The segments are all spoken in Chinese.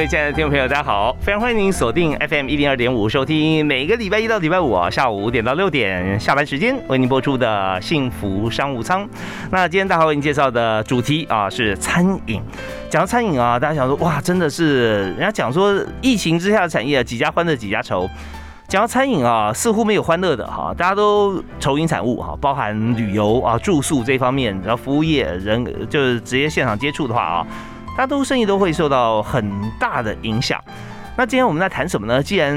各位亲爱的听众朋友，大家好！非常欢迎您锁定 FM 一零二点五，收听每个礼拜一到礼拜五啊下午五点到六点下班时间为您播出的幸福商务舱。那今天大华为您介绍的主题啊是餐饮。讲到餐饮啊，大家想说哇，真的是人家讲说疫情之下的产业几家欢乐几家愁。讲到餐饮啊，似乎没有欢乐的哈，大家都愁云惨雾哈，包含旅游啊、住宿这方面，然后服务业人就是直接现场接触的话啊。大都生意都会受到很大的影响。那今天我们在谈什么呢？既然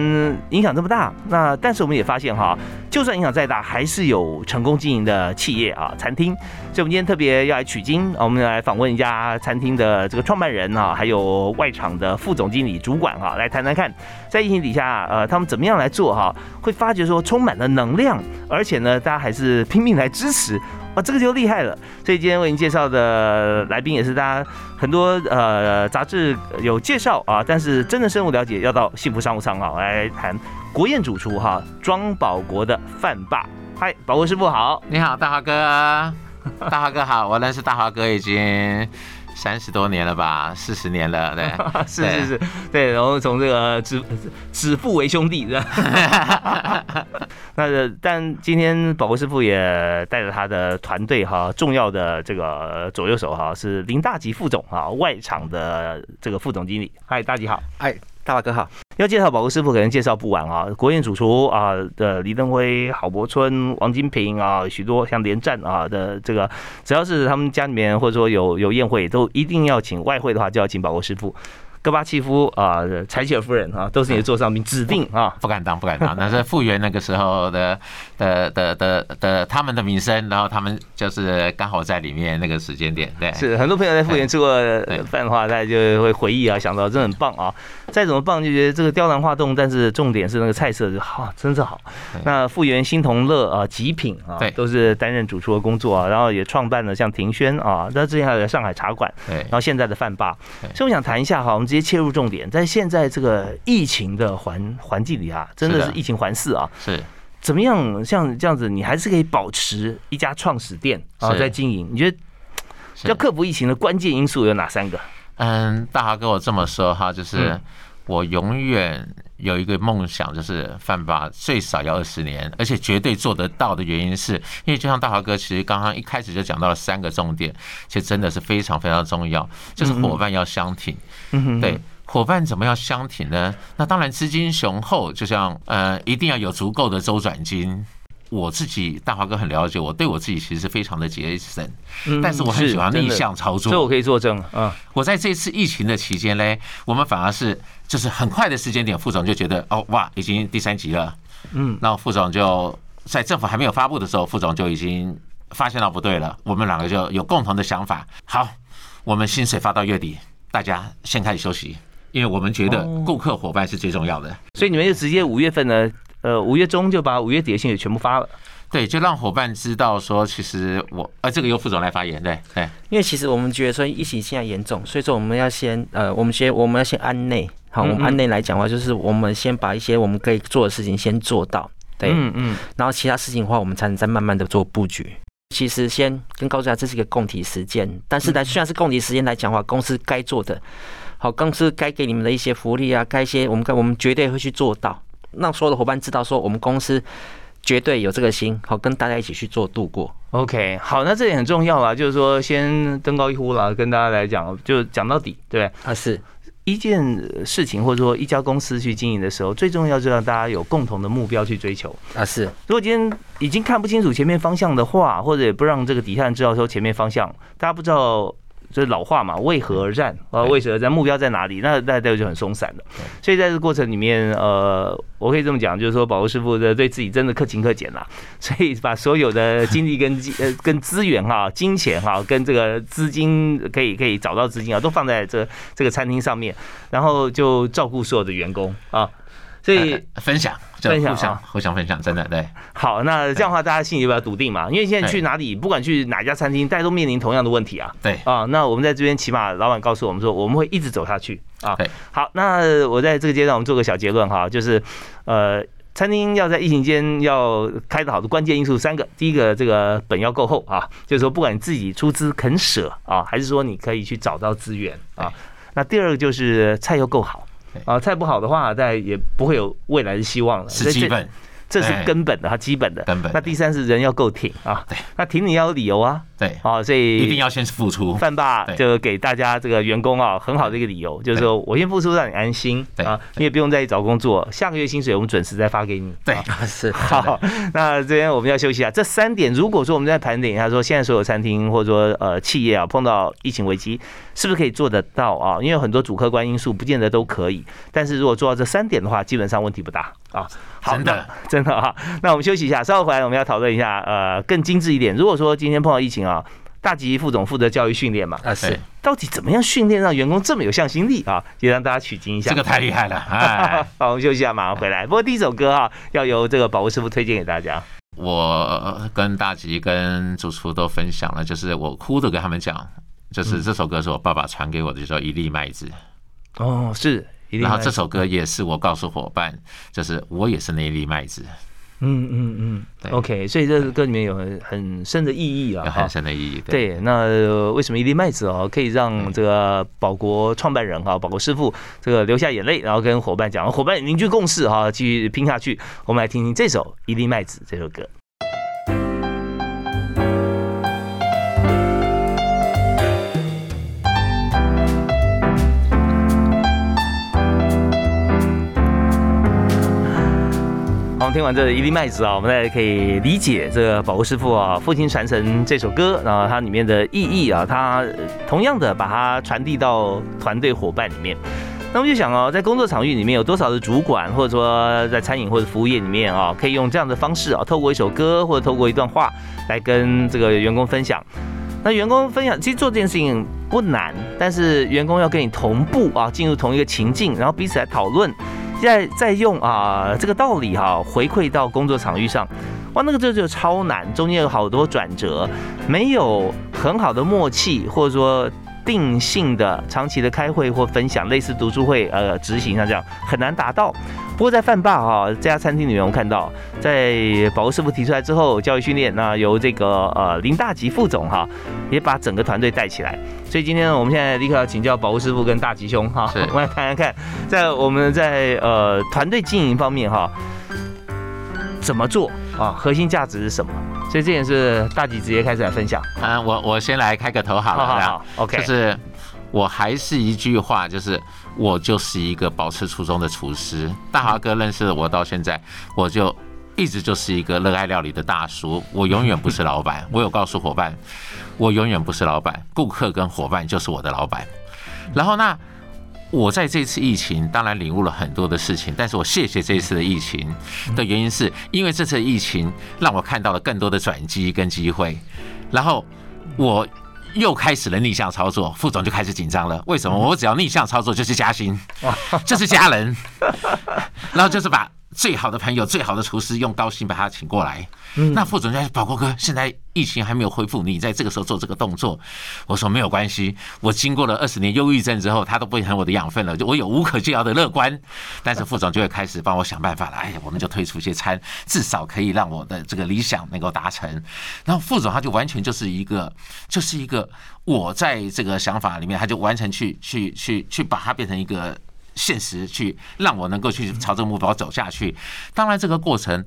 影响这么大，那但是我们也发现哈，就算影响再大，还是有成功经营的企业啊，餐厅。所以，我们今天特别要来取经，我们来访问一家餐厅的这个创办人啊，还有外场的副总经理、主管哈，来谈谈看，在疫情底下，呃，他们怎么样来做哈，会发觉说充满了能量，而且呢，大家还是拼命来支持。啊，这个就厉害了。所以今天为您介绍的来宾也是大家很多呃杂志有介绍啊，但是真的深入了解要到幸福商务舱啊来谈国宴主厨哈庄保国的饭霸。嗨，保国师傅好，你好，大华哥，大华哥好，我认识大华哥已经。三十多年了吧，四十年了，对，是是是，对，然后从这个指指腹为兄弟，是吧？那但今天宝国师傅也带着他的团队哈，重要的这个左右手哈，是林大吉副总哈，外场的这个副总经理。嗨，大吉好，嗨。大华哥好，要介绍宝国师傅可能介绍不完啊。国宴主厨啊的李登辉、郝柏村、王金平啊，许多像连战啊的这个，只要是他们家里面或者说有有宴会，都一定要请外汇的话，就要请宝国师傅。戈巴契夫啊，柴契尔夫人啊，都是你的座上宾，指定啊，不敢当，不敢当。那是复原那个时候的的的的的他们的名声，然后他们就是刚好在里面那个时间点，对。是很多朋友在复原吃过饭的话，大家就会回忆啊，想到真的很棒啊。再怎么棒，就觉得这个雕梁画栋，但是重点是那个菜色就好，真是好。那复原新同乐啊，极品啊，对，都是担任主厨的工作啊，然后也创办了像庭轩啊，那之前还有上海茶馆，对，然后现在的饭霸。所以我想谈一下哈，我们。直接切入重点，在现在这个疫情的环环境里啊，真的是疫情环伺啊，是怎么样？像这样子，你还是可以保持一家创始店啊，在经营。你觉得要克服疫情的关键因素有哪三个？嗯，大华跟我这么说哈，就是我永远。有一个梦想，就是犯法最少要二十年，而且绝对做得到的原因是，因为就像大华哥其实刚刚一开始就讲到了三个重点，其实真的是非常非常重要，就是伙伴要相挺。对，伙伴怎么样相挺呢？那当然资金雄厚，就像呃，一定要有足够的周转金。我自己大华哥很了解，我对我自己其实是非常的节省，但是我很喜欢逆向操作，所以我可以作证啊。我在这次疫情的期间呢，我们反而是就是很快的时间点，副总就觉得哦哇，已经第三级了，嗯，然后副总就在政府还没有发布的时候，副总就已经发现到不对了，我们两个就有共同的想法，好，我们薪水发到月底，大家先开始休息，因为我们觉得顾客伙伴是最重要的，所以你们就直接五月份呢。呃，五月中就把五月底的信也全部发了，对，就让伙伴知道说，其实我，呃，这个由副总来发言，对，对，因为其实我们觉得说疫情现在严重，所以说我们要先，呃，我们先我们要先安内，好，我们安内来讲话，就是我们先把一些我们可以做的事情先做到，对，嗯嗯，然后其他事情的话，我们才能再慢慢的做布局。其实先跟告诉大家，这是一个供体时间，但是呢，虽然是供体时间来讲话，公司该做的，好，公司该给你们的一些福利啊，该一些我们该我们绝对会去做到。让所有的伙伴知道，说我们公司绝对有这个心，好跟大家一起去做度过。OK，好，那这也很重要啦，就是说先登高一呼啦，跟大家来讲，就讲到底，对？啊，是一件事情或者说一家公司去经营的时候，最重要就让大家有共同的目标去追求。啊，是。如果今天已经看不清楚前面方向的话，或者也不让这个底下人知道说前面方向，大家不知道就是老话嘛，为何而战啊？为何而战？目标在哪里？那那这就很松散了。所以在这个过程里面，呃，我可以这么讲，就是说，保罗师傅的对自己真的克勤克俭啦，所以把所有的精力跟 呃跟资源哈、金钱哈、跟这个资金可以可以找到资金啊，都放在这这个餐厅上面，然后就照顾所有的员工啊。所以分享，分享，互相互相分享，真的对。好，那这样的话，大家心里比较笃定嘛？因为现在去哪里，不管去哪家餐厅，大家都面临同样的问题啊。对啊，那我们在这边，起码老板告诉我们说，我们会一直走下去啊。对，好，那我在这个阶段，我们做个小结论哈，就是呃，餐厅要在疫情间要开得好的关键因素三个，第一个这个本要够厚啊，就是说不管你自己出资肯舍啊，还是说你可以去找到资源啊。那第二个就是菜要够好。啊，菜不好的话，再也不会有未来的希望了。十七本。这是根本的，它基本的。根本。那第三是人要够挺啊。对。那挺你要有理由啊。对。啊，所以一定要先付出。范爸就给大家这个员工啊很好的一个理由，就是说我先付出让你安心。啊，你也不用再去找工作，下个月薪水我们准时再发给你。对，是。好，那这边我们要休息啊。这三点，如果说我们在盘点一下，说现在所有餐厅或者说呃企业啊碰到疫情危机，是不是可以做得到啊？因为很多主客观因素不见得都可以，但是如果做到这三点的话，基本上问题不大啊。真的，真的哈。那我们休息一下，稍后回来我们要讨论一下，呃，更精致一点。如果说今天碰到疫情啊，大吉副总负责教育训练嘛，啊是，到底怎么样训练让员工这么有向心力啊？也让大家取经一下。这个太厉害了，好，我们休息一下，马上回来。不过第一首歌啊，要由这个宝物师傅推荐给大家。我跟大吉跟主厨都分享了，就是我哭着跟他们讲，就是这首歌是我爸爸传给我的，就叫一粒麦子。哦，是。然后这首歌也是我告诉伙伴，就是我也是那一粒麦子。嗯嗯嗯，OK，所以这歌里面有很很深的意义啊，有很深的意义。对，那为什么一粒麦子哦可以让这个保国创办人哈，保国师傅这个流下眼泪，然后跟伙伴讲，伙伴凝聚共识哈，继续拼下去。我们来听听这首《一粒麦子》这首歌。听完这一粒麦子啊，我们大家可以理解这个宝物师傅啊，父亲传承这首歌，然后它里面的意义啊，他同样的把它传递到团队伙伴里面。那我就想哦，在工作场域里面有多少的主管，或者说在餐饮或者服务业里面啊，可以用这样的方式啊，透过一首歌或者透过一段话来跟这个员工分享。那员工分享，其实做这件事情不难，但是员工要跟你同步啊，进入同一个情境，然后彼此来讨论。在在用啊这个道理哈回馈到工作场域上，哇那个这就超难，中间有好多转折，没有很好的默契或者说定性的长期的开会或分享，类似读书会呃执行上这样很难达到。不过在饭霸哈这家餐厅里面，我看到在保护师傅提出来之后，教育训练那由这个呃林大吉副总哈也把整个团队带起来。所以今天呢，我们现在立刻要请教保护师傅跟大吉兄哈，我们来谈谈看，在我们在呃团队经营方面哈，怎么做啊？核心价值是什么？所以这也是大吉直接开始来分享。嗯，我我先来开个头好了，好好，OK，就是我还是一句话，就是我就是一个保持初衷的厨师。大华哥认识我到现在，我就一直就是一个热爱料理的大叔，我永远不是老板。我有告诉伙伴。我永远不是老板，顾客跟伙伴就是我的老板。然后那我在这次疫情当然领悟了很多的事情，但是我谢谢这次的疫情的原因是因为这次疫情让我看到了更多的转机跟机会。然后我又开始了逆向操作，副总就开始紧张了。为什么？我只要逆向操作就是加薪，就是加人，然后就是把。最好的朋友，最好的厨师，用高薪把他请过来。那副总在宝国哥，现在疫情还没有恢复，你在这个时候做这个动作，我说没有关系。我经过了二十年忧郁症之后，他都不成我的养分了，就我有无可救药的乐观。但是副总就会开始帮我想办法了。哎呀，我们就推出一些餐，至少可以让我的这个理想能够达成。然后副总他就完全就是一个，就是一个我在这个想法里面，他就完全去去去去把它变成一个。现实去让我能够去朝这个目标走下去，当然这个过程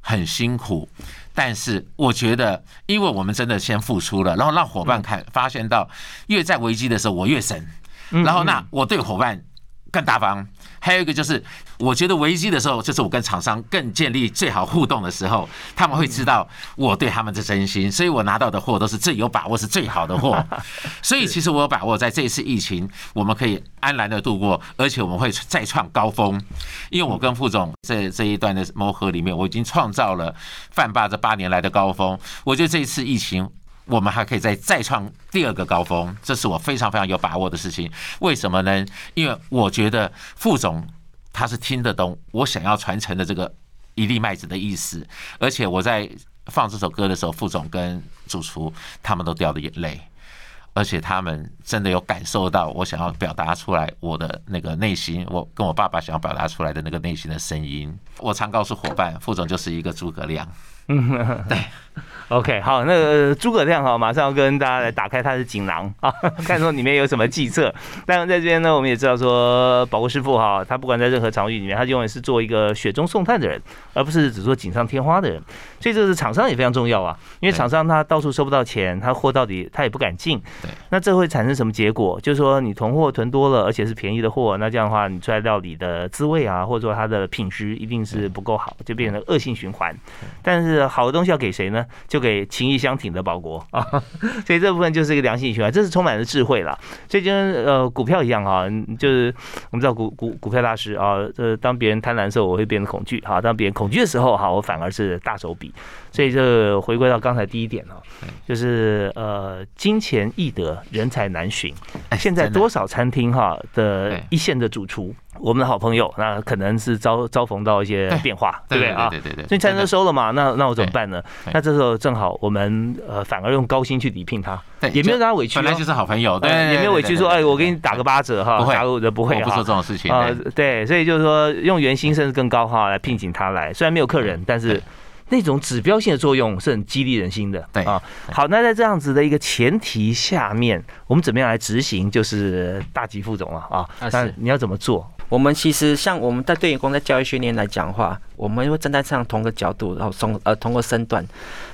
很辛苦，但是我觉得，因为我们真的先付出了，然后让伙伴看发现到，越在危机的时候我越神，然后那我对伙伴更大方。还有一个就是，我觉得危机的时候，就是我跟厂商更建立最好互动的时候，他们会知道我对他们的真心，所以我拿到的货都是最有把握、是最好的货。所以其实我有把握，在这一次疫情，我们可以安然的度过，而且我们会再创高峰。因为我跟副总在这一段的磨合里面，我已经创造了饭霸这八年来的高峰。我觉得这一次疫情。我们还可以再再创第二个高峰，这是我非常非常有把握的事情。为什么呢？因为我觉得副总他是听得懂我想要传承的这个一粒麦子的意思，而且我在放这首歌的时候，副总跟主厨他们都掉了眼泪，而且他们真的有感受到我想要表达出来我的那个内心，我跟我爸爸想要表达出来的那个内心的声音。我常告诉伙伴，副总就是一个诸葛亮。嗯，对。OK，好，那个诸葛亮哈，马上要跟大家来打开他的锦囊 啊，看说里面有什么计策。但在这边呢，我们也知道说，宝国师傅哈，他不管在任何场域里面，他永远是做一个雪中送炭的人，而不是只做锦上添花的人。所以这是厂商也非常重要啊，因为厂商他到处收不到钱，他货到底他也不敢进。对。那这会产生什么结果？就是说你囤货囤多了，而且是便宜的货，那这样的话，你出来料理的滋味啊，或者说它的品质一定是不够好，就变成恶性循环。但是好的东西要给谁呢？就给情谊相挺的保国啊，所以这部分就是一个良性循环，这是充满了智慧了。所以就跟呃股票一样啊，就是我们知道股股股票大师啊，呃，当别人贪婪的时候，我会变得恐惧；哈，当别人恐惧的时候，哈，我反而是大手笔。所以这回归到刚才第一点啊，就是呃，金钱易得，人才难寻。现在多少餐厅哈的一线的主厨。我们的好朋友，那可能是遭遭逢到一些变化，对不对啊？对对对。所以餐车收了嘛，那那我怎么办呢？那这时候正好我们呃反而用高薪去礼聘他，也没有让他委屈，本来就是好朋友，对，也没有委屈说哎，我给你打个八折哈，不会，不会，不做这种事情啊。对，所以就是说用原薪甚至更高哈来聘请他来，虽然没有客人，但是。那种指标性的作用是很激励人心的，对啊。好，那在这样子的一个前提下面，我们怎么样来执行？就是大吉副总了啊。那你要怎么做？我们其实像我们在对员工在教育训练来讲话，我们会站在这样同个角度，然后从呃通过身段，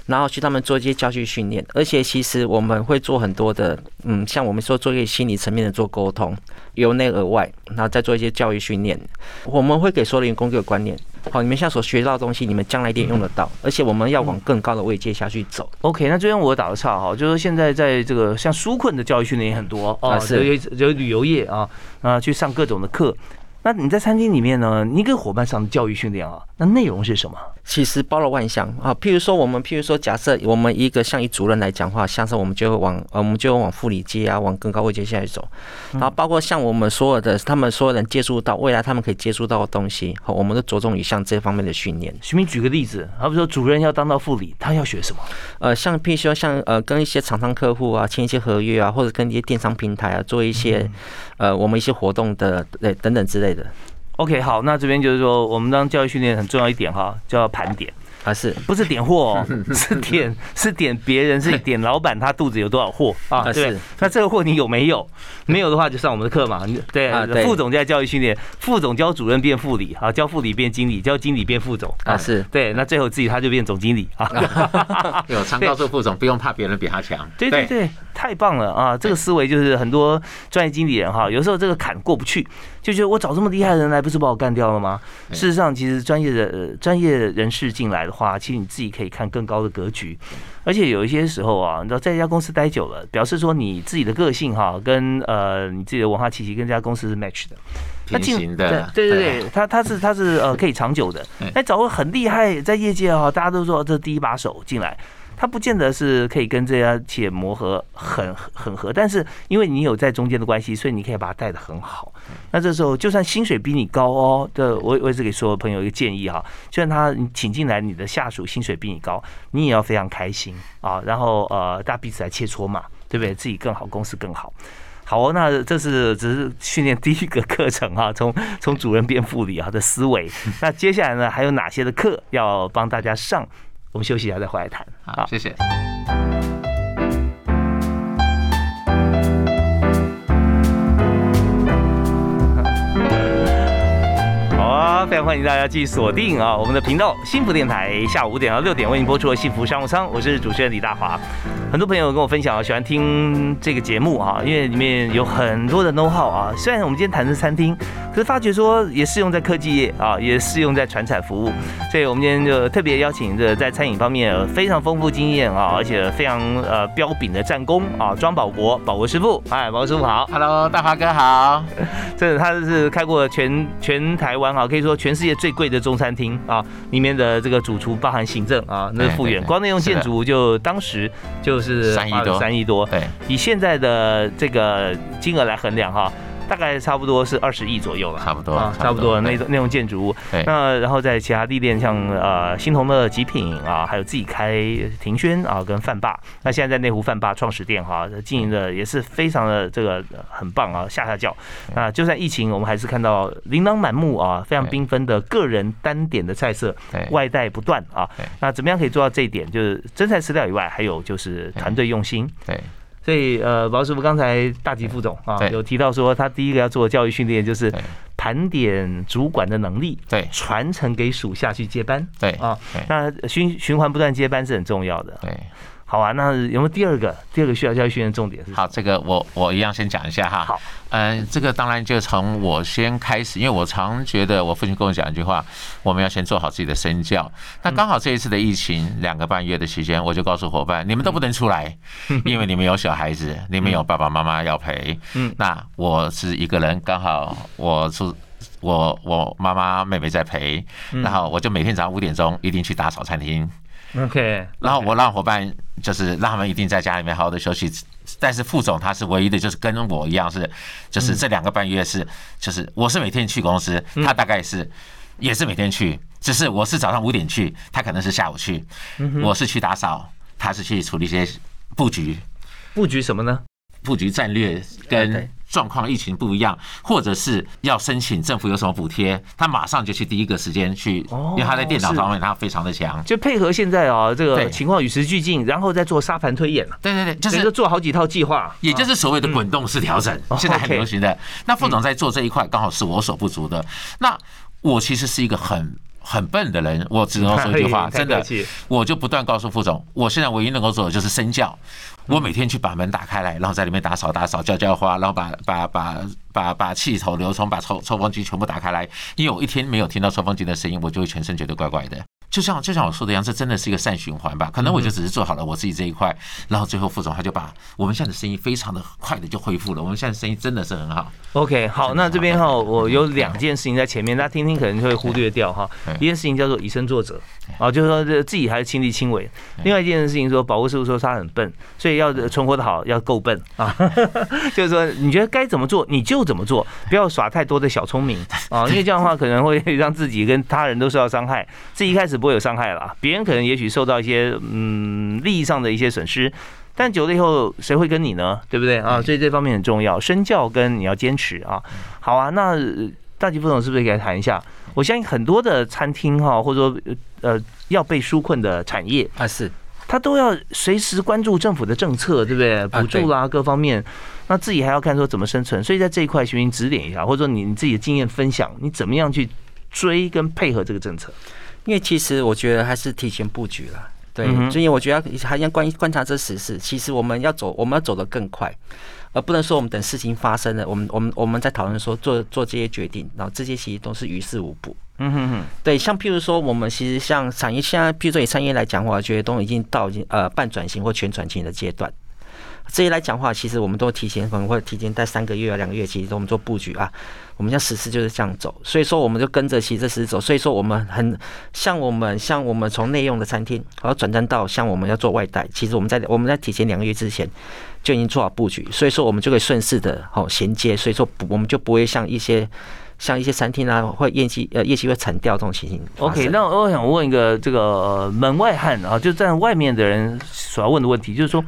然后去他们做一些教育训练。而且其实我们会做很多的，嗯，像我们说做一些心理层面的做沟通，由内而外，然后再做一些教育训练。我们会给所有的员工一个观念。好，你们现在所学到的东西，你们将来一定用得到，而且我们要往更高的位阶下去走。OK，那这边我打个岔哈，就是现在在这个像纾困的教育训练也很多啊，有有旅游业啊啊，去上各种的课。那你在餐厅里面呢？你跟伙伴上的教育训练啊，那内容是什么？其实包罗万象啊。譬如说，我们譬如说，假设我们一个像一主任来讲话，像是我们就会往呃，我们就往副理阶啊，往更高位阶下去走。然后包括像我们所有的他们所有人接触到未来他们可以接触到的东西，好，我们都着重于像这方面的训练。徐明举个例子，好比说主任要当到副理，他要学什么？呃，像譬如说像呃，跟一些厂商客户啊签一些合约啊，或者跟一些电商平台啊做一些呃，我们一些活动的对等等之类的。OK，好，那这边就是说，我们当教育训练很重要一点哈，叫盘点。啊，是不是点货？哦是点是点别人，是点老板他肚子有多少货啊？对，那这个货你有没有？没有的话就上我们的课嘛。对，副总在教育训练，副总教主任变副理啊，教副理变经理，教经理变副总啊。是对，那最后自己他就变总经理啊。有常告诉副总，不用怕别人比他强。对对对，太棒了啊！这个思维就是很多专业经理人哈，有时候这个坎过不去，就觉得我找这么厉害的人来，不是把我干掉了吗？事实上，其实专业的专业人士进来。的话，其实你自己可以看更高的格局，而且有一些时候啊，你知道在一家公司待久了，表示说你自己的个性哈，跟呃你自己的文化气息跟这家公司是 match 的，平行的，对对对，他他是他是呃 可以长久的，哎，找个很厉害在业界哈，大家都说这第一把手进来。他不见得是可以跟这家企业磨合很很合，但是因为你有在中间的关系，所以你可以把他带的很好。那这时候就算薪水比你高哦，这我我也是给所有朋友一个建议哈，就算他请进来你的下属薪水比你高，你也要非常开心啊。然后呃，大家彼此来切磋嘛，对不对？自己更好，公司更好。好哦，那这是只是训练第一个课程哈，从从主任变副理啊的思维。那接下来呢，还有哪些的课要帮大家上？我们休息一下再回来谈。好，谢谢。再欢迎大家继续锁定啊我们的频道幸福电台，下午五点到六点为您播出的幸福商务舱，我是主持人李大华。很多朋友跟我分享啊，喜欢听这个节目啊，因为里面有很多的 know how 啊。虽然我们今天谈的是餐厅，可是发觉说也适用在科技业啊，也适用在传产服务。所以我们今天就特别邀请这在餐饮方面非常丰富经验啊，而且非常呃标炳的战功啊，庄保国保国师傅，哎，保国师傅好，Hello，大华哥好。这他是开过全全台湾啊，可以说全世界最贵的中餐厅啊，里面的这个主厨包含行政啊，那是复原，光内用建筑就当时就。是三亿多，三亿多。对，以现在的这个金额来衡量哈。大概差不多是二十亿左右了，差不多啊，差不多那种那种建筑物。那然后在其他地点，像呃新同的极品啊，还有自己开庭轩啊，跟饭霸。那现在在内湖饭霸创始店哈，经营的也是非常的这个很棒啊，下下叫。那就算疫情，我们还是看到琳琅满目啊，非常缤纷的个人单点的菜色，外带不断啊。那怎么样可以做到这一点？就是真材实料以外，还有就是团队用心。对。所以，呃，王师傅刚才大吉副总啊，有提到说，他第一个要做的教育训练就是盘点主管的能力，对，传承给属下去接班，对。啊，那循循环不断接班是很重要的，对。好啊，那有没有第二个？第二个需要教育训练重点是？好，这个我我一样先讲一下哈。好，嗯，这个当然就从我先开始，因为我常觉得我父亲跟我讲一句话，我们要先做好自己的身教。那刚好这一次的疫情两个半月的时间，我就告诉伙伴，你们都不能出来，因为你们有小孩子，你们有爸爸妈妈要陪。嗯，那我是一个人，刚好我是我我妈妈妹妹在陪，然后我就每天早上五点钟一定去打扫餐厅。OK，然后我让伙伴就是让他们一定在家里面好好的休息，但是副总他是唯一的，就是跟我一样是，就是这两个半月是，就是我是每天去公司，他大概是也是每天去，只是我是早上五点去，他可能是下午去，我是去打扫，他是去处理一些布局，布局什么呢？布局战略跟。状况疫情不一样，或者是要申请政府有什么补贴，他马上就去第一个时间去，因为他在电脑方面他非常的强，就配合现在啊这个情况与时俱进，然后再做沙盘推演对对对，就是做好几套计划，也就是所谓的滚动式调整，现在很流行的。那副总在做这一块，刚好是我所不足的。那我其实是一个很。很笨的人，我只能说一句话，真的，我就不断告诉副总，我现在唯一能够做的就是身教。我每天去把门打开来，然后在里面打扫打扫、浇浇花，然后把把把把把气头、流冲、把抽抽风机全部打开来。因为我一天没有听到抽风机的声音，我就会全身觉得怪怪的。就像就像我说的一样，这真的是一个善循环吧？可能我就只是做好了我自己这一块，然后最后副总他就把我们现在的生意非常的快的就恢复了。我们现在生意真的是很好。OK，好，那这边哈，我有两件事情在前面，大家听听可能就会忽略掉哈。一件事情叫做以身作则，啊，就是说这自己还是亲力亲为。另外一件事情说，保护师傅说他很笨，所以要存活的好要够笨啊。就是说你觉得该怎么做你就怎么做，不要耍太多的小聪明 啊，因为这样的话可能会让自己跟他人都受到伤害。自己一开始不会有伤害了，别人可能也许受到一些嗯利益上的一些损失，但久了以后谁会跟你呢？对不对啊？所以这方面很重要，身教跟你要坚持啊。好啊，那大吉副总是不是可以谈一下？我相信很多的餐厅哈，或者说呃要被纾困的产业啊，是他都要随时关注政府的政策，对不对？补助啦各方面，那自己还要看说怎么生存。所以在这一块，寻指点一下，或者说你你自己的经验分享，你怎么样去追跟配合这个政策？因为其实我觉得还是提前布局了，对，所以我觉得还要观观察这时事。其实我们要走，我们要走得更快，而不能说我们等事情发生了，我们我们我们在讨论说做做这些决定，然后这些其实都是于事无补。嗯哼哼，对，像譬如说我们其实像产业，现在譬如说以产业来讲，我觉得都已经到已经呃半转型或全转型的阶段。这些来讲话，其实我们都提前可能会提前在三个月啊、两个月，其实我们做布局啊。我们像实施就是这样走，所以说我们就跟着其实实施走。所以说我们很像我们像我们从内用的餐厅，然后转战到像我们要做外带，其实我们在我们在提前两个月之前就已经做好布局，所以说我们就可以顺势的哦衔接，所以说我们就不会像一些像一些餐厅啊会业绩呃业绩会惨掉这种情形。OK，那我想问一个这个门外汉啊，就在外面的人所要问的问题，就是说。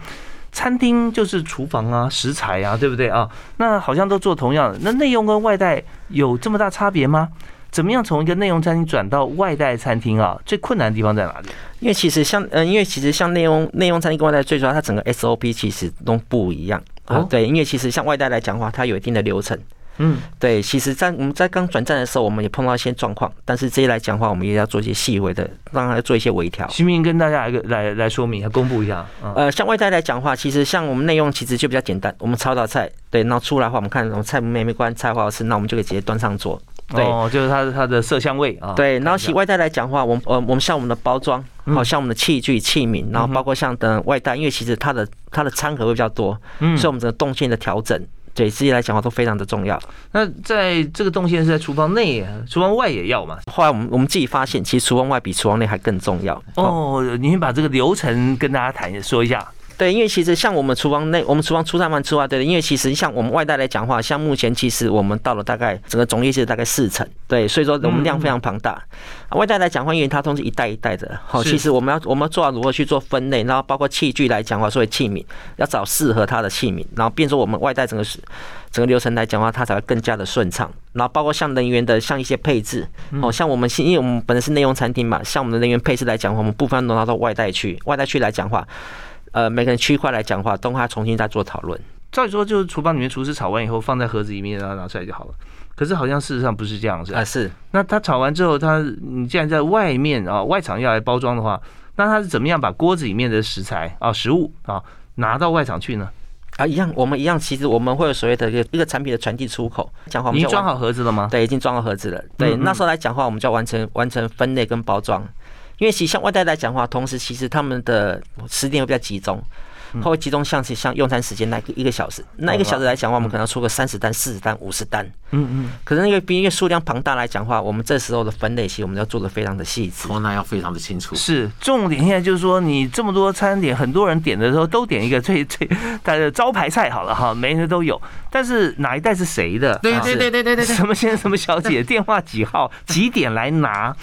餐厅就是厨房啊，食材啊，对不对啊？那好像都做同样的，那内用跟外带有这么大差别吗？怎么样从一个内用餐厅转到外带餐厅啊？最困难的地方在哪里？因为其实像呃，因为其实像内用内用餐厅跟外带最主要，它整个 SOP 其实都不一样啊。对，因为其实像外带来讲的话，它有一定的流程。嗯，对，其实，在我们在刚转站的时候，我们也碰到一些状况，但是这些来讲话，我们也要做一些细微的，让它做一些微调。徐明跟大家来个来来说明，来公布一下。呃，像外带来讲话，其实像我们内用其实就比较简单，我们炒道菜，对，然后出来的话，我们看我们菜没没关，菜好好吃，那我们就可以直接端上桌。对，就是它它的色香味啊。对，然后其外带来讲话，我们呃我们像我们的包装，好像我们的器具器皿，然后包括像等外带，因为其实它的它的餐盒会比较多，嗯，所以我们整个动线的调整。对，自己来讲话都非常的重要。那在这个动线是在厨房内，厨房外也要嘛？后来我们我们自己发现，其实厨房外比厨房内还更重要。哦，你把这个流程跟大家谈说一下。对，因为其实像我们厨房内，我们厨房出餐完之外，对因为其实像我们外带来讲话，像目前其实我们到了大概整个总业绩大概四成，对，所以说我们量非常庞大。外带来讲话，因为它都是一袋一袋的，好，其实我们要我们要做好如何去做分类，然后包括器具来讲话，所以器皿要找适合它的器皿，然后变成我们外带整个是整个流程来讲话，它才会更加的顺畅。然后包括像人员的像一些配置，哦，像我们因为我们本来是内用餐厅嘛，像我们的人员配置来讲话，我们部分都拿到外带去，外带去来讲话。呃，每个人区块来讲话，都还重新再做讨论。照理说，就是厨房里面厨师炒完以后，放在盒子里面，然后拿出来就好了。可是好像事实上不是这样子啊。是。那他炒完之后，他你既然在外面啊，外场要来包装的话，那他是怎么样把锅子里面的食材啊、食物啊拿到外场去呢？啊，一样，我们一样，其实我们会有所谓的一个一个产品的传递出口。讲话，已经装好盒子了吗？对，已经装好盒子了。对，那时候来讲话，我们就要完成完成分类跟包装。因为其实像外带来讲话，同时其实他们的时间会比较集中，会集中像是像用餐时间那个一个小时，那一个小时来讲话，我们可能要出个三十单、四十单、五十单。嗯嗯。可是那个因为数量庞大来讲话，我们这时候的分类其实我们要做的非常的细致，那要非常的清楚。是重点，现在就是说你这么多餐点，很多人点的时候都点一个最最 它的招牌菜好了哈，每人都有，但是哪一袋是谁的？对对对对对对。什么先生什么小姐，电话几号，几点来拿？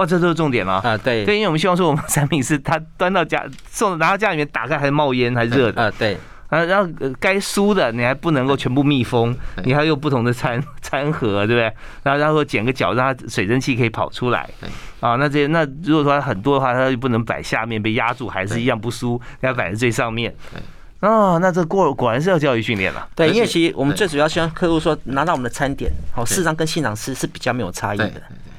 哇，这都是重点了啊！对对，因为我们希望说，我们产品是它端到家送拿到家里面打开还冒烟还热的啊！对啊，然后该酥的你还不能够全部密封，你还有不同的餐 餐盒，对不对？然后然后剪个角，让它水蒸气可以跑出来。啊，那这那如果说很多的话，它就不能摆下面被压住，还是一样不酥，要摆在最上面。哦，那这果果然是要教育训练了。对，因为其实我们最主要希望客户说拿到我们的餐点，好，事实上跟现场吃是比较没有差异的。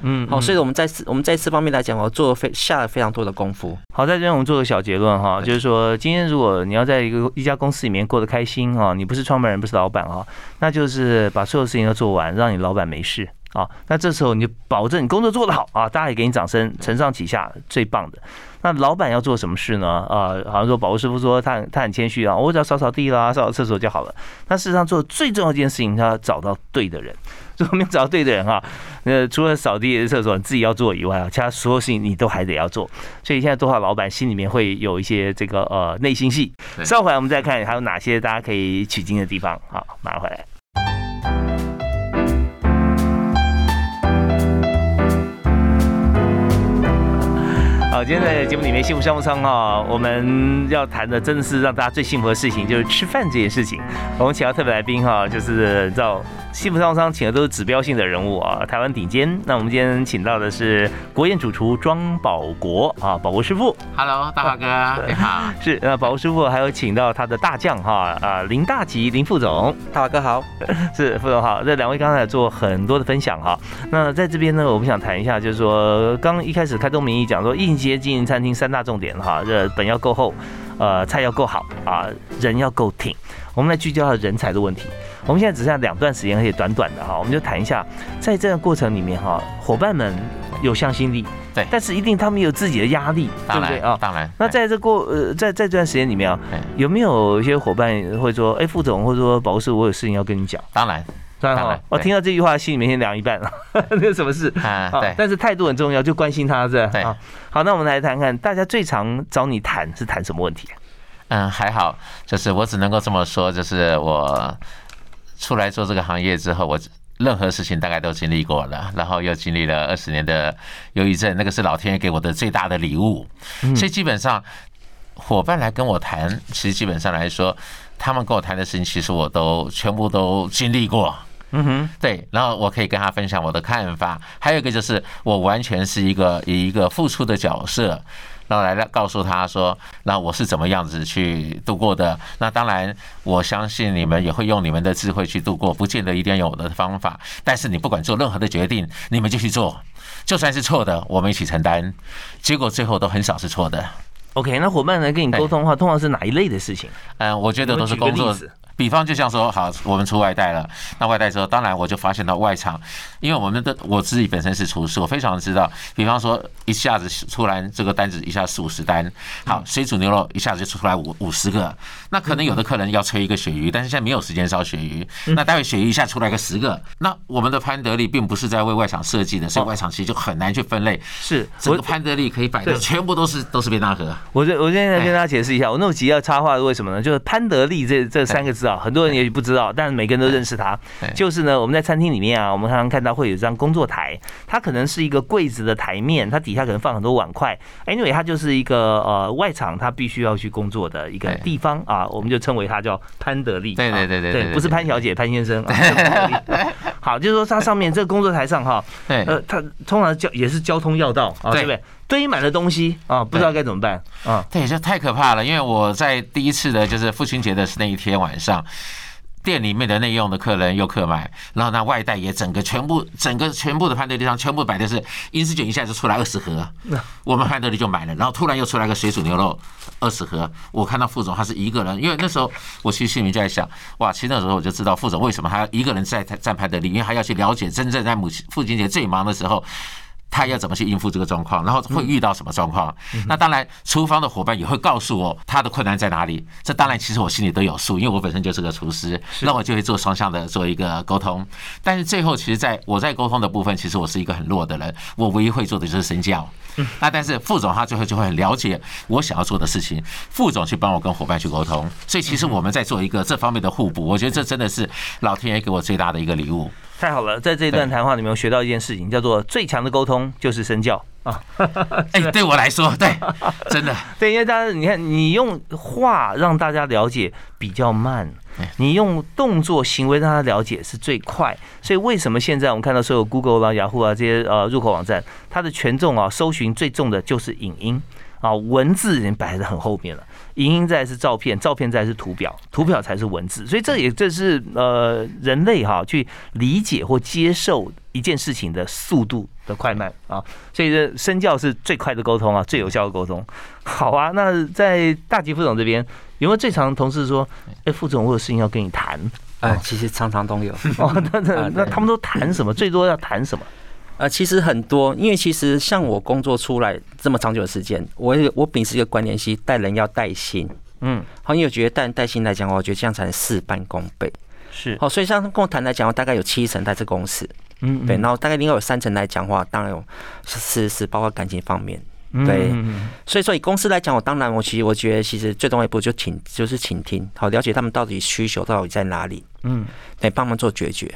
嗯，好，所以我们在我们在这方面来讲，我做了非下了非常多的功夫。好，在这边我们做个小结论哈，就是说今天如果你要在一个一家公司里面过得开心啊，你不是创办人，不是老板啊，那就是把所有事情都做完，让你老板没事啊。那这时候你就保证你工作做得好啊，大家也给你掌声，承上启下，最棒的。那老板要做什么事呢？啊，好像说保护师傅说他他很谦虚啊，我只要扫扫地啦，扫扫厕所就好了。那事实上做最重要一件事情，他要找到对的人。如果没有找到对的人哈，那除了扫地、厕所你自己要做以外啊，其他所有事情你都还得要做。所以现在多少老板心里面会有一些这个呃内心戏。稍后来我们再看还有哪些大家可以取经的地方。好，马上回来。好，今天在节目里面幸福商务舱哈，我们要谈的真的是让大家最幸福的事情，就是吃饭这件事情。我们请到特别来宾哈，就是道。幸福商务舱请的都是指标性的人物啊，台湾顶尖。那我们今天请到的是国宴主厨庄保国啊，保国师傅。Hello，大华哥，你好。是那，保国师傅还有请到他的大将哈啊，林大吉林副总。大华哥好，是副总好。这两位刚才做很多的分享哈。那在这边呢，我们想谈一下，就是说刚一开始开宗明义讲说，应接经营餐厅三大重点哈，这本要够厚，呃，菜要够好啊，人要够挺。我们来聚焦人才的问题。我们现在只剩下两段时间，而且短短的哈，我们就谈一下，在这个过程里面哈，伙伴们有向心力，对，但是一定他们有自己的压力，对不对啊？当然。那在这过呃，在在这段时间里面啊，有没有一些伙伴会说，哎，副总或者说保师，我有事情要跟你讲？当然，当然。我听到这句话，心里面先凉一半了，那什么事啊？对。但是态度很重要，就关心他，是对。好，那我们来谈看，大家最常找你谈是谈什么问题？嗯，还好，就是我只能够这么说，就是我。出来做这个行业之后，我任何事情大概都经历过了，然后又经历了二十年的忧郁症，那个是老天爷给我的最大的礼物。所以基本上，伙伴来跟我谈，其实基本上来说，他们跟我谈的事情，其实我都全部都经历过。嗯哼，对，然后我可以跟他分享我的看法。还有一个就是，我完全是一个以一个付出的角色。然后来告诉他说，那我是怎么样子去度过的。那当然，我相信你们也会用你们的智慧去度过，不见得一定要有我的方法。但是你不管做任何的决定，你们就去做，就算是错的，我们一起承担。结果最后都很少是错的。OK，那伙伴来跟你沟通的话，通常是哪一类的事情？嗯，我觉得都是工作。比方就像说，好，我们出外带了，那外带之后，当然我就发现到外场，因为我们的我自己本身是厨师，我非常知道。比方说，一下子出来这个单子，一下四五十单，好，水煮牛肉一下子就出来五五十个，那可能有的客人要吹一个鳕鱼，但是现在没有时间烧鳕鱼，那待会鳕鱼一下出来个十个，那我们的潘德利并不是在为外场设计的，所以外场其实就很难去分类。是，整个潘德利可以摆的全部都是都是便当盒。我这我现在跟大家解释一下，我那么急要插话是为什么呢？就是潘德利这这三个字啊，很多人也许不。知道，但是每个人都认识他。就是呢，我们在餐厅里面啊，我们常常看到会有一张工作台，它可能是一个柜子的台面，它底下可能放很多碗筷。Anyway，它就是一个呃外场，他必须要去工作的一个地方啊，我们就称为它叫潘德利。对对对对对，不是潘小姐，潘先生。好，就是说它上面这个工作台上哈，呃，它通常交也是交通要道啊，对不对？堆满了东西啊，不知道该怎么办啊。对，这太可怕了，因为我在第一次的就是父亲节的那一天晚上。店里面的内用的客人又客买，然后那外带也整个全部整个全部的派对地上全部摆的是英式卷，一下就出来二十盒，我们派对里就买了，然后突然又出来个水煮牛肉二十盒，我看到副总他是一个人，因为那时候我其实心里就在想，哇，其实那时候我就知道副总为什么他要一个人在站派对里，因为他要去了解真正在母亲父亲节最忙的时候。他要怎么去应付这个状况，然后会遇到什么状况？那当然，厨房的伙伴也会告诉我他的困难在哪里。这当然，其实我心里都有数，因为我本身就是个厨师，那我就会做双向的做一个沟通。但是最后，其实在我在沟通的部分，其实我是一个很弱的人，我唯一会做的就是身教。那但是副总他最后就会很了解我想要做的事情，副总去帮我跟伙伴去沟通。所以其实我们在做一个这方面的互补，我觉得这真的是老天爷给我最大的一个礼物。太好了，在这一段谈话里面，我学到一件事情，叫做最强的沟通就是身教啊！哎，对我来说，对，真的，对，因为大家你看，你用话让大家了解比较慢，你用动作行为让他了解是最快。所以为什么现在我们看到所有 Google 啦、雅虎啊这些呃入口网站，它的权重啊，搜寻最重的就是影音啊，文字已经摆在很后面了。影音在是照片，照片在是图表，图表才是文字，所以这也这是呃人类哈去理解或接受一件事情的速度的快慢啊，所以这身教是最快的沟通啊，最有效的沟通。好啊，那在大吉副总这边有没有最常同事说，哎，副总我有事情要跟你谈？哎，其实常常都有。哦，那那 那他们都谈什么？最多要谈什么？呃，其实很多，因为其实像我工作出来这么长久的时间，我我秉持一个观念，是带人要带心，嗯，好，因为我觉得带带心来讲，我觉得这样才能事半功倍，是，好，所以像跟我谈来讲，我大概有七成在这公司，嗯，对，然后大概另外有三成来讲话，当然有是是包括感情方面，对，所以说以公司来讲，我当然我其实我觉得其实最重要一步就倾就是倾听，好，了解他们到底需求到底在哪里，嗯，对帮忙做决绝。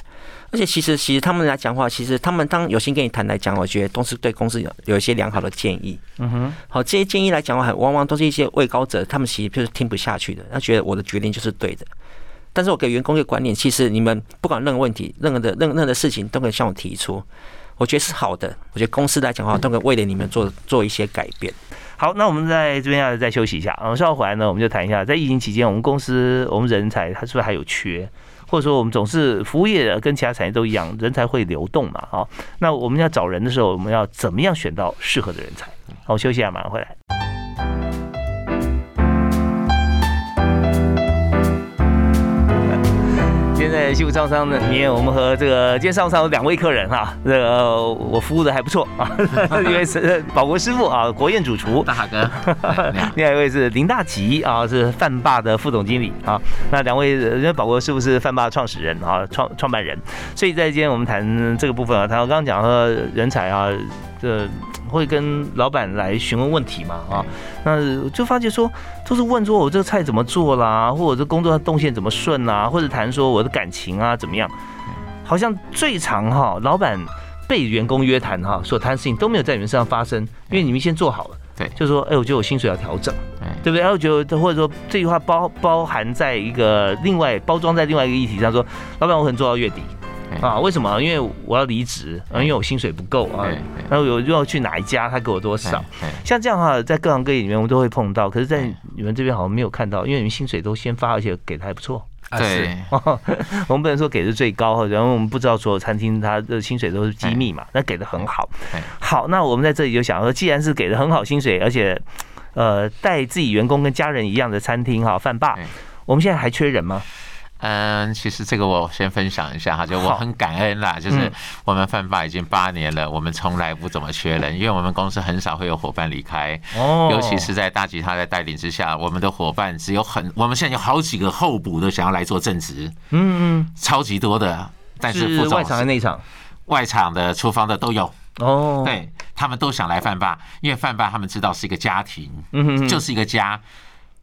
而且其实，其实他们来讲话，其实他们当有心跟你谈来讲，我觉得都是对公司有有一些良好的建议。嗯哼，好，这些建议来讲的话，往往都是一些位高者，他们其实就是听不下去的，他觉得我的决定就是对的。但是我给员工一个观念，其实你们不管任何问题、任何的任任何的事情，都可以向我提出，我觉得是好的。我觉得公司来讲话，都可以为了你们做 做一些改变。好，那我们在这边要再休息一下，嗯，稍后回来呢，我们就谈一下，在疫情期间，我们公司我们人才，他是不是还有缺？或者说，我们总是服务业跟其他产业都一样，人才会流动嘛？好，那我们要找人的时候，我们要怎么样选到适合的人才？好，休息一下，马上回来。在幸福超商的里面，我们和这个今天上午上有两位客人哈，这个我服务的还不错啊，一位是保国师傅啊，国宴主厨大哈哥，另外一位是林大吉啊，是饭霸的副总经理啊。那两位因为保国师傅是饭霸创始人啊，创创办人，所以在今天我们谈这个部分啊，谈到刚刚讲说人才啊，这。会跟老板来询问问题嘛？啊，那就发觉说，都是问说我这个菜怎么做啦，或者这工作动线怎么顺啊，或者谈说我的感情啊怎么样？好像最常哈，老板被员工约谈哈，所谈的事情都没有在你们身上发生，因为你们先做好了。对，就说，哎，我觉得我薪水要调整，对不对？然后觉得或者说这句话包包含在一个另外包装在另外一个议题上，说，老板我可能做到月底。啊？为什么？因为我要离职，因为我薪水不够啊。然后我又要去哪一家，他给我多少？像这样的话，在各行各业里面，我们都会碰到。可是，在你们这边好像没有看到，因为你们薪水都先发，而且给的还不错。对，我们不能说给的最高，然后我们不知道所有餐厅它的薪水都是机密嘛。那给的很好。好，那我们在这里就想说，既然是给的很好薪水，而且呃带自己员工跟家人一样的餐厅哈，饭霸，我们现在还缺人吗？嗯，其实这个我先分享一下哈，就我很感恩啦，就是我们饭吧已经八年了，我们从来不怎么缺人，因为我们公司很少会有伙伴离开，哦，尤其是在大吉他的带领之下，我们的伙伴只有很，我们现在有好几个候补的想要来做正职，嗯嗯，超级多的，但是外场的内场，外场的厨房的都有，哦，对他们都想来饭吧，因为饭吧他们知道是一个家庭，嗯哼。就是一个家，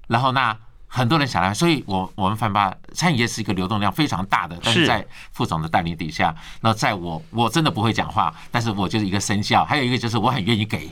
然后那。很多人想来，所以我我们饭吧餐饮业是一个流动量非常大的，但是在副总的带领底下，那在我我真的不会讲话，但是我就是一个生效，还有一个就是我很愿意给。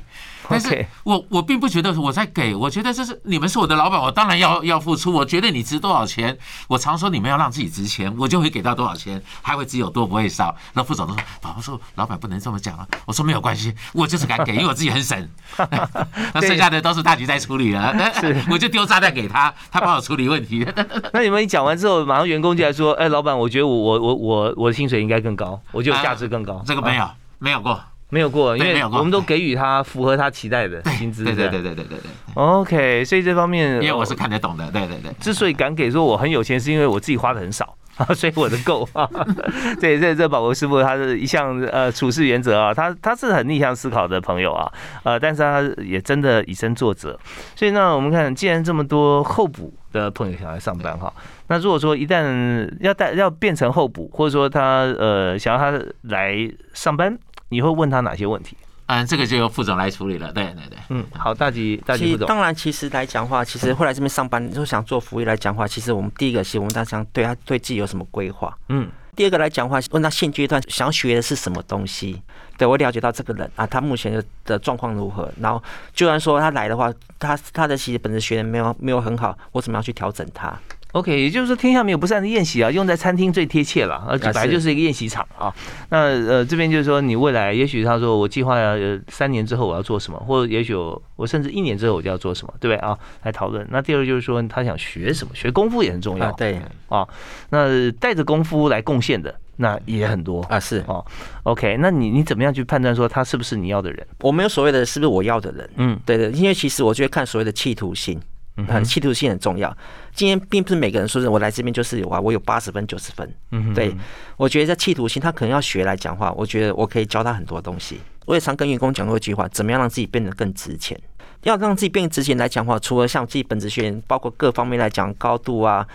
但是我我并不觉得我在给，我觉得这是你们是我的老板，我当然要要付出。我觉得你值多少钱，我常说你们要让自己值钱，我就会给到多少钱，还会只有多不会少。那副总都说，宝宝说老板不能这么讲啊。我说没有关系，我就是敢给，因为我自己很省。那剩下的都是大局在处理了，我就丢炸弹给他，他帮我处理问题。那你们一讲完之后，马上员工就来说，哎，老板，我觉得我我我我我的薪水应该更高，我觉得价值更高。这个没有没有过。没有过，因为我们都给予他符合他期待的薪资。对对对对对对对。OK，所以这方面，因为我是看得懂的。对对对。之所以敢给，说我很有钱，是因为我自己花的很少啊，所以我的够啊。对，这这宝国师傅他是一项呃处事原则啊，他他是很逆向思考的朋友啊，呃，但是他也真的以身作则。所以呢，我们看，既然这么多候补的朋友想来上班哈，那如果说一旦要带要变成候补，或者说他呃想要他来上班。你会问他哪些问题？嗯，这个就由副总来处理了。对对对，嗯，好，大吉大吉副总。当然，其实来讲话，其实会来这边上班，就想做服务业来讲话。其实我们第一个是，我们大家对他对自己有什么规划？嗯。第二个来讲话，问他现阶段想学的是什么东西？对我了解到这个人啊，他目前的的状况如何？然后，就算说他来的话，他他的其实本身学的没有没有很好，我怎么样去调整他？OK，也就是说，天下没有不散的宴席啊，用在餐厅最贴切了，而本来就是一个宴席场啊。那呃，这边就是说，你未来也许他说我计划要三年之后我要做什么，或者也许我甚至一年之后我就要做什么，对不对啊？来讨论。那第二就是说，他想学什么，学功夫也很重要，对啊。那带着功夫来贡献的那也很多啊，是哦。OK，那你你怎么样去判断说他是不是你要的人？我没有所谓的是不是我要的人，嗯，对的，因为其实我觉得看所谓的企图心。很企图性很重要。今天并不是每个人说是我来这边就是有啊，我有八十分九十分。嗯，对，我觉得在企图心，他可能要学来讲话。我觉得我可以教他很多东西。我也常跟员工讲过一句话：怎么样让自己变得更值钱？要让自己变值钱来讲话，除了像自己本职学员，包括各方面来讲高度啊、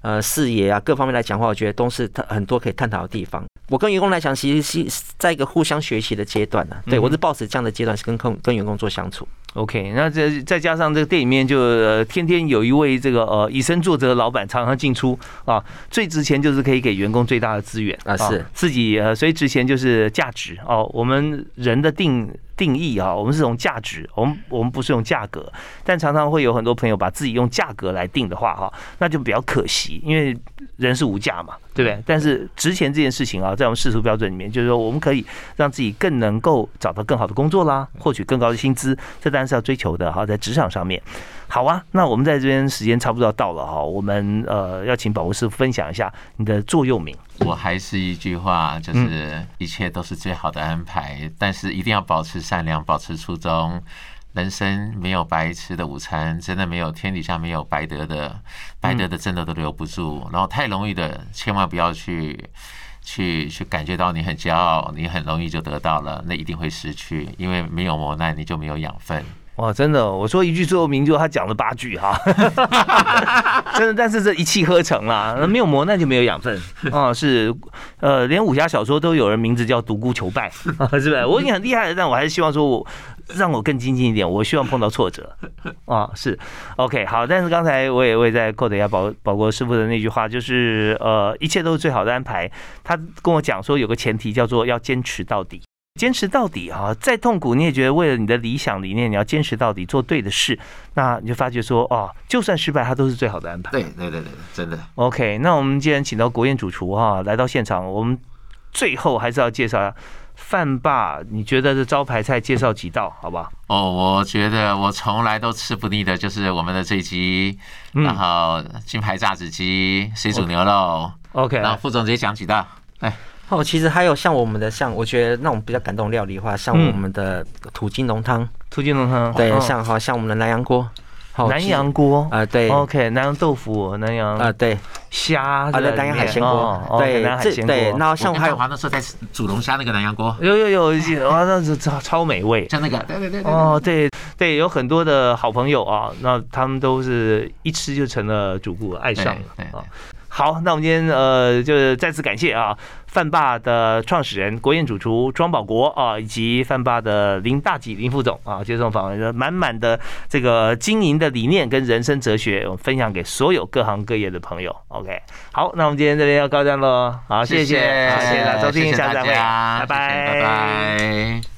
呃视野啊各方面来讲话，我觉得都是他很多可以探讨的地方。我跟员工来讲，其实是在一个互相学习的阶段呢。对我是抱持这样的阶段，是跟跟跟员工做相处。OK，那这再加上这个店里面就天天有一位这个呃以身作则的老板常常进出啊，最值钱就是可以给员工最大的资源啊，是自己呃，所以值钱就是价值哦。我们人的定定义啊，我们是从价值，我们我们不是用价格，但常常会有很多朋友把自己用价格来定的话哈，那就比较可惜，因为人是无价嘛，对不对？但是值钱这件事情啊，在我们世俗标准里面，就是说我们可以让自己更能够找到更好的工作啦，获取更高的薪资，这当然是要追求的哈，在职场上面。好啊，那我们在这边时间差不多要到了哈，我们呃要请宝护师分享一下你的座右铭。我还是一句话，就是一切都是最好的安排，但是一定要保持善良，保持初衷。人生没有白吃的午餐，真的没有天底下没有白得的，白得的真的都留不住。然后太容易的，千万不要去。去去感觉到你很骄傲，你很容易就得到了，那一定会失去，因为没有磨难，你就没有养分。哇，真的，我说一句最后名就他讲了八句哈，真的，但是这一气呵成啦，没有磨难就没有养分啊，是，呃，连武侠小说都有人名字叫独孤求败啊，是不是？我已经很厉害了，但我还是希望说我。让我更精进一点，我希望碰到挫折啊，是 OK 好，但是刚才我也我也在 quote 一下宝宝国师傅的那句话，就是呃，一切都是最好的安排。他跟我讲说，有个前提叫做要坚持到底，坚持到底啊，再痛苦你也觉得为了你的理想理念，你要坚持到底，做对的事，那你就发觉说哦，就算失败，它都是最好的安排。对对对对，真的 OK。那我们既然请到国宴主厨哈来到现场，我们。最后还是要介绍下饭霸，你觉得这招牌菜介绍几道，好不好？哦，我觉得我从来都吃不腻的，就是我们的醉鸡，然后金牌炸子鸡、水煮牛肉。OK，然后副总直接讲几道。哎，哦，其实还有像我们的，像我觉得那种比较感动料理的话，像我们的土鸡浓汤，土鸡浓汤，对，像好像我们的南洋锅。南洋锅？啊，对，OK，南洋豆腐，南洋啊，对，虾啊，对，南洋海鲜锅，对，这对，那像还有华那时候在煮龙虾那个南洋锅，有有有，哇，那是超超美味，像那个，对对对，哦，对对，有很多的好朋友啊，那他们都是一吃就成了主顾，爱上了啊。好，那我们今天呃，就是再次感谢啊，饭霸的创始人、国宴主厨庄保国啊，以及饭霸的林大吉林副总啊，接受访问，满满的这个经营的理念跟人生哲学，我分享给所有各行各业的朋友。OK，好，那我们今天这边要告段喽，好，谢谢，谢谢大家收听，下次再会，拜拜，拜拜。